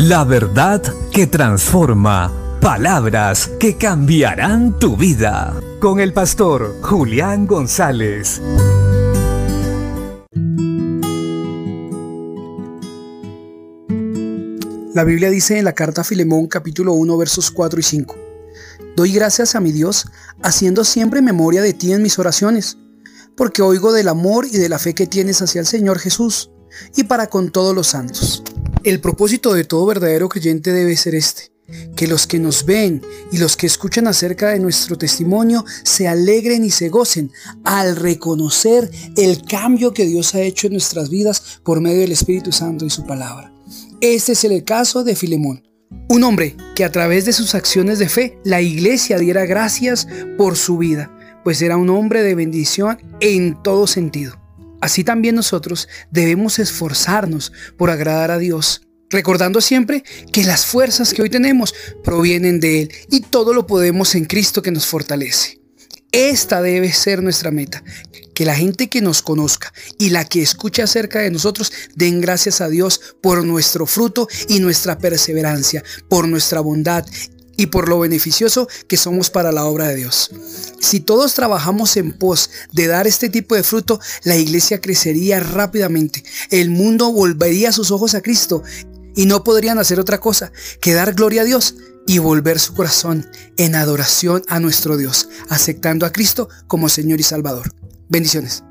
La verdad que transforma. Palabras que cambiarán tu vida. Con el pastor Julián González. La Biblia dice en la carta a Filemón capítulo 1 versos 4 y 5. Doy gracias a mi Dios, haciendo siempre memoria de ti en mis oraciones, porque oigo del amor y de la fe que tienes hacia el Señor Jesús, y para con todos los santos. El propósito de todo verdadero creyente debe ser este, que los que nos ven y los que escuchan acerca de nuestro testimonio se alegren y se gocen al reconocer el cambio que Dios ha hecho en nuestras vidas por medio del Espíritu Santo y su palabra. Este es el caso de Filemón, un hombre que a través de sus acciones de fe la iglesia diera gracias por su vida, pues era un hombre de bendición en todo sentido. Así también nosotros debemos esforzarnos por agradar a Dios, recordando siempre que las fuerzas que hoy tenemos provienen de Él y todo lo podemos en Cristo que nos fortalece. Esta debe ser nuestra meta, que la gente que nos conozca y la que escuche acerca de nosotros den gracias a Dios por nuestro fruto y nuestra perseverancia, por nuestra bondad y por lo beneficioso que somos para la obra de Dios. Si todos trabajamos en pos de dar este tipo de fruto, la iglesia crecería rápidamente, el mundo volvería sus ojos a Cristo y no podrían hacer otra cosa que dar gloria a Dios y volver su corazón en adoración a nuestro Dios, aceptando a Cristo como Señor y Salvador. Bendiciones.